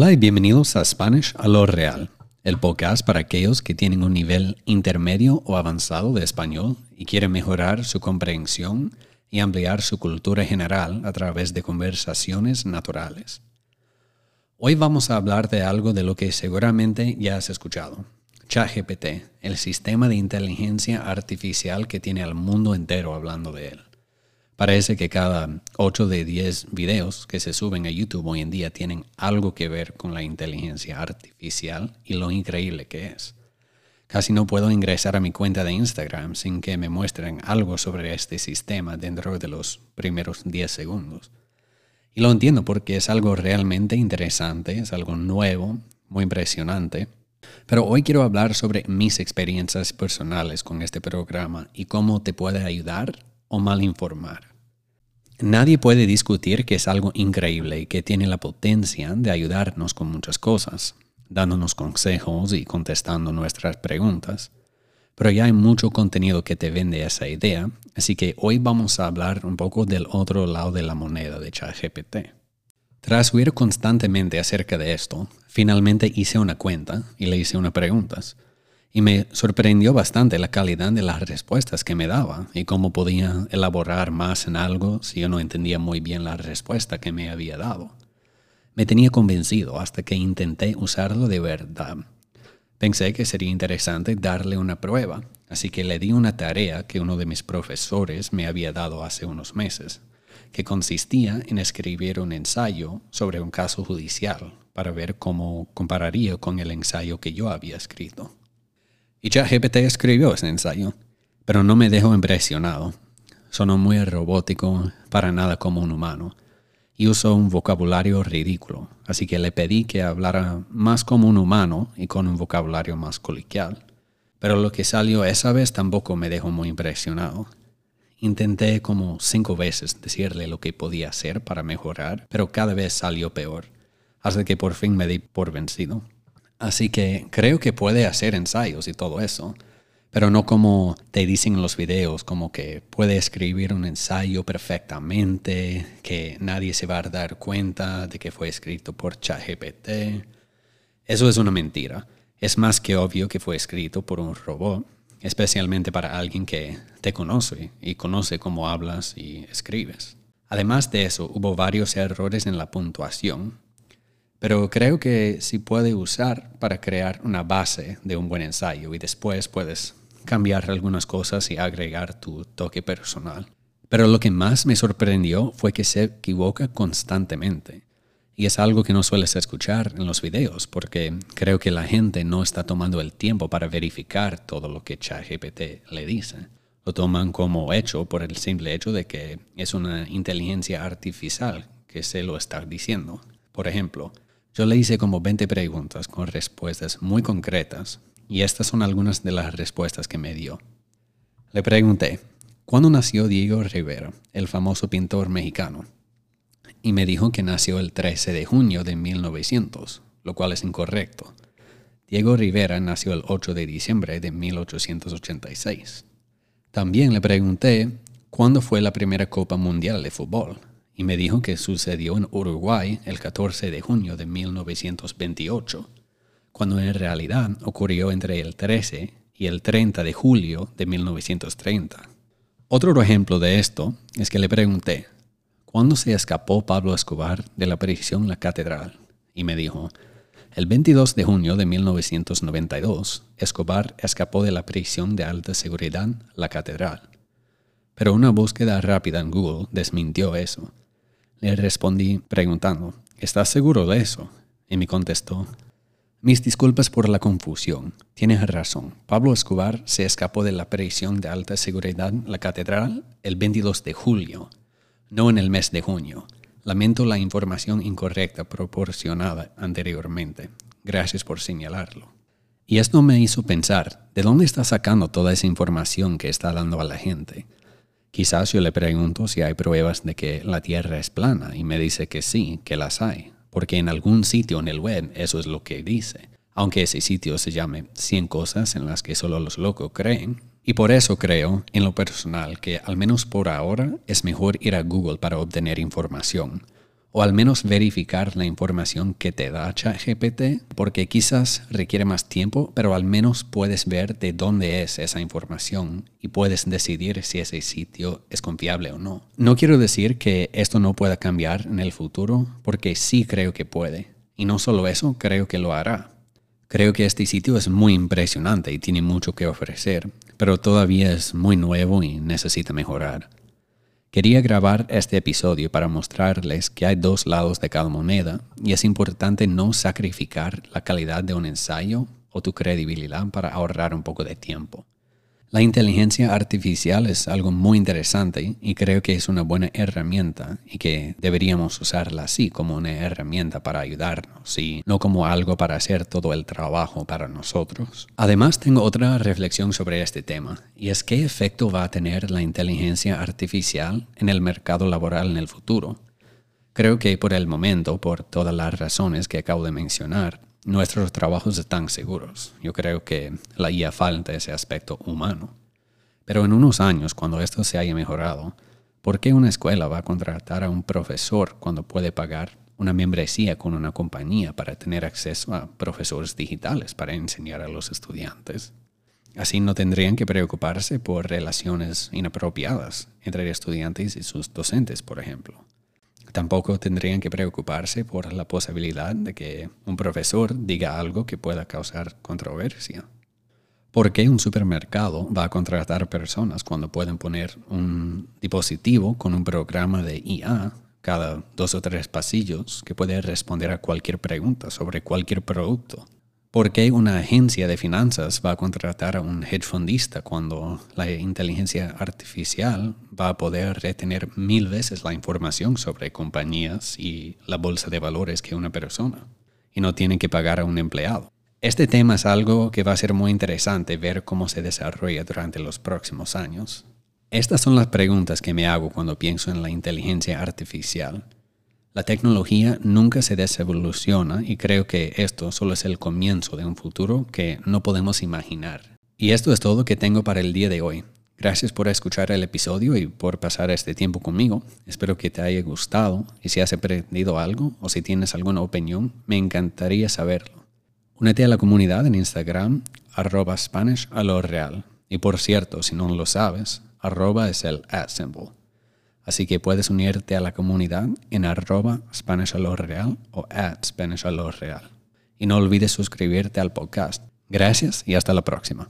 Hola y bienvenidos a Spanish a lo real, el podcast para aquellos que tienen un nivel intermedio o avanzado de español y quieren mejorar su comprensión y ampliar su cultura general a través de conversaciones naturales. Hoy vamos a hablar de algo de lo que seguramente ya has escuchado. ChatGPT, el sistema de inteligencia artificial que tiene al mundo entero hablando de él. Parece que cada 8 de 10 videos que se suben a YouTube hoy en día tienen algo que ver con la inteligencia artificial y lo increíble que es. Casi no puedo ingresar a mi cuenta de Instagram sin que me muestren algo sobre este sistema dentro de los primeros 10 segundos. Y lo entiendo porque es algo realmente interesante, es algo nuevo, muy impresionante. Pero hoy quiero hablar sobre mis experiencias personales con este programa y cómo te puede ayudar o mal informar. Nadie puede discutir que es algo increíble y que tiene la potencia de ayudarnos con muchas cosas, dándonos consejos y contestando nuestras preguntas. Pero ya hay mucho contenido que te vende esa idea, así que hoy vamos a hablar un poco del otro lado de la moneda de ChatGPT. Tras oír constantemente acerca de esto, finalmente hice una cuenta y le hice unas preguntas y me sorprendió bastante la calidad de las respuestas que me daba y cómo podía elaborar más en algo si yo no entendía muy bien la respuesta que me había dado. Me tenía convencido hasta que intenté usarlo de verdad. Pensé que sería interesante darle una prueba, así que le di una tarea que uno de mis profesores me había dado hace unos meses, que consistía en escribir un ensayo sobre un caso judicial para ver cómo compararía con el ensayo que yo había escrito. Y ChatGPT escribió ese ensayo, pero no me dejó impresionado. Sonó muy robótico, para nada como un humano, y usó un vocabulario ridículo, así que le pedí que hablara más como un humano y con un vocabulario más coloquial. Pero lo que salió esa vez tampoco me dejó muy impresionado. Intenté como cinco veces decirle lo que podía hacer para mejorar, pero cada vez salió peor, hasta que por fin me di por vencido. Así que creo que puede hacer ensayos y todo eso, pero no como te dicen en los videos, como que puede escribir un ensayo perfectamente, que nadie se va a dar cuenta de que fue escrito por ChatGPT. Eso es una mentira. Es más que obvio que fue escrito por un robot, especialmente para alguien que te conoce y conoce cómo hablas y escribes. Además de eso, hubo varios errores en la puntuación pero creo que sí puede usar para crear una base de un buen ensayo y después puedes cambiar algunas cosas y agregar tu toque personal. Pero lo que más me sorprendió fue que se equivoca constantemente. Y es algo que no sueles escuchar en los videos porque creo que la gente no está tomando el tiempo para verificar todo lo que ChatGPT le dice. Lo toman como hecho por el simple hecho de que es una inteligencia artificial que se lo está diciendo. Por ejemplo, yo le hice como 20 preguntas con respuestas muy concretas y estas son algunas de las respuestas que me dio. Le pregunté, ¿cuándo nació Diego Rivera, el famoso pintor mexicano? Y me dijo que nació el 13 de junio de 1900, lo cual es incorrecto. Diego Rivera nació el 8 de diciembre de 1886. También le pregunté cuándo fue la primera Copa Mundial de Fútbol y me dijo que sucedió en Uruguay el 14 de junio de 1928, cuando en realidad ocurrió entre el 13 y el 30 de julio de 1930. Otro ejemplo de esto es que le pregunté, ¿cuándo se escapó Pablo Escobar de la prisión La Catedral? Y me dijo, el 22 de junio de 1992, Escobar escapó de la prisión de alta seguridad La Catedral. Pero una búsqueda rápida en Google desmintió eso le respondí preguntando, ¿estás seguro de eso? Y me contestó, mis disculpas por la confusión. Tienes razón. Pablo Escobar se escapó de la prisión de alta seguridad, la catedral, el 22 de julio, no en el mes de junio. Lamento la información incorrecta proporcionada anteriormente. Gracias por señalarlo. Y esto me hizo pensar, ¿de dónde está sacando toda esa información que está dando a la gente? Quizás yo le pregunto si hay pruebas de que la Tierra es plana y me dice que sí, que las hay, porque en algún sitio en el web eso es lo que dice, aunque ese sitio se llame 100 cosas en las que solo los locos creen. Y por eso creo, en lo personal, que al menos por ahora es mejor ir a Google para obtener información, o al menos verificar la información que te da ChatGPT, porque quizás requiere más tiempo, pero al menos puedes ver de dónde es esa información y puedes decidir si ese sitio es confiable o no. No quiero decir que esto no pueda cambiar en el futuro, porque sí creo que puede. Y no solo eso, creo que lo hará. Creo que este sitio es muy impresionante y tiene mucho que ofrecer, pero todavía es muy nuevo y necesita mejorar. Quería grabar este episodio para mostrarles que hay dos lados de cada moneda y es importante no sacrificar la calidad de un ensayo o tu credibilidad para ahorrar un poco de tiempo. La inteligencia artificial es algo muy interesante y creo que es una buena herramienta y que deberíamos usarla así como una herramienta para ayudarnos y no como algo para hacer todo el trabajo para nosotros. Además tengo otra reflexión sobre este tema y es qué efecto va a tener la inteligencia artificial en el mercado laboral en el futuro. Creo que por el momento, por todas las razones que acabo de mencionar, nuestros trabajos están seguros. Yo creo que la IA falta ese aspecto humano. Pero en unos años, cuando esto se haya mejorado, ¿por qué una escuela va a contratar a un profesor cuando puede pagar una membresía con una compañía para tener acceso a profesores digitales para enseñar a los estudiantes? Así no tendrían que preocuparse por relaciones inapropiadas entre estudiantes y sus docentes, por ejemplo. Tampoco tendrían que preocuparse por la posibilidad de que un profesor diga algo que pueda causar controversia. ¿Por qué un supermercado va a contratar personas cuando pueden poner un dispositivo con un programa de IA cada dos o tres pasillos que puede responder a cualquier pregunta sobre cualquier producto? ¿Por qué una agencia de finanzas va a contratar a un hedge fundista cuando la inteligencia artificial va a poder retener mil veces la información sobre compañías y la bolsa de valores que una persona? Y no tienen que pagar a un empleado. Este tema es algo que va a ser muy interesante ver cómo se desarrolla durante los próximos años. Estas son las preguntas que me hago cuando pienso en la inteligencia artificial. La tecnología nunca se desevoluciona y creo que esto solo es el comienzo de un futuro que no podemos imaginar. Y esto es todo que tengo para el día de hoy. Gracias por escuchar el episodio y por pasar este tiempo conmigo. Espero que te haya gustado y si has aprendido algo o si tienes alguna opinión, me encantaría saberlo. Únete a la comunidad en Instagram, arroba. Y por cierto, si no lo sabes, arroba es el at symbol. Así que puedes unirte a la comunidad en arroba Spanish real o at Spanish real. Y no olvides suscribirte al podcast. Gracias y hasta la próxima.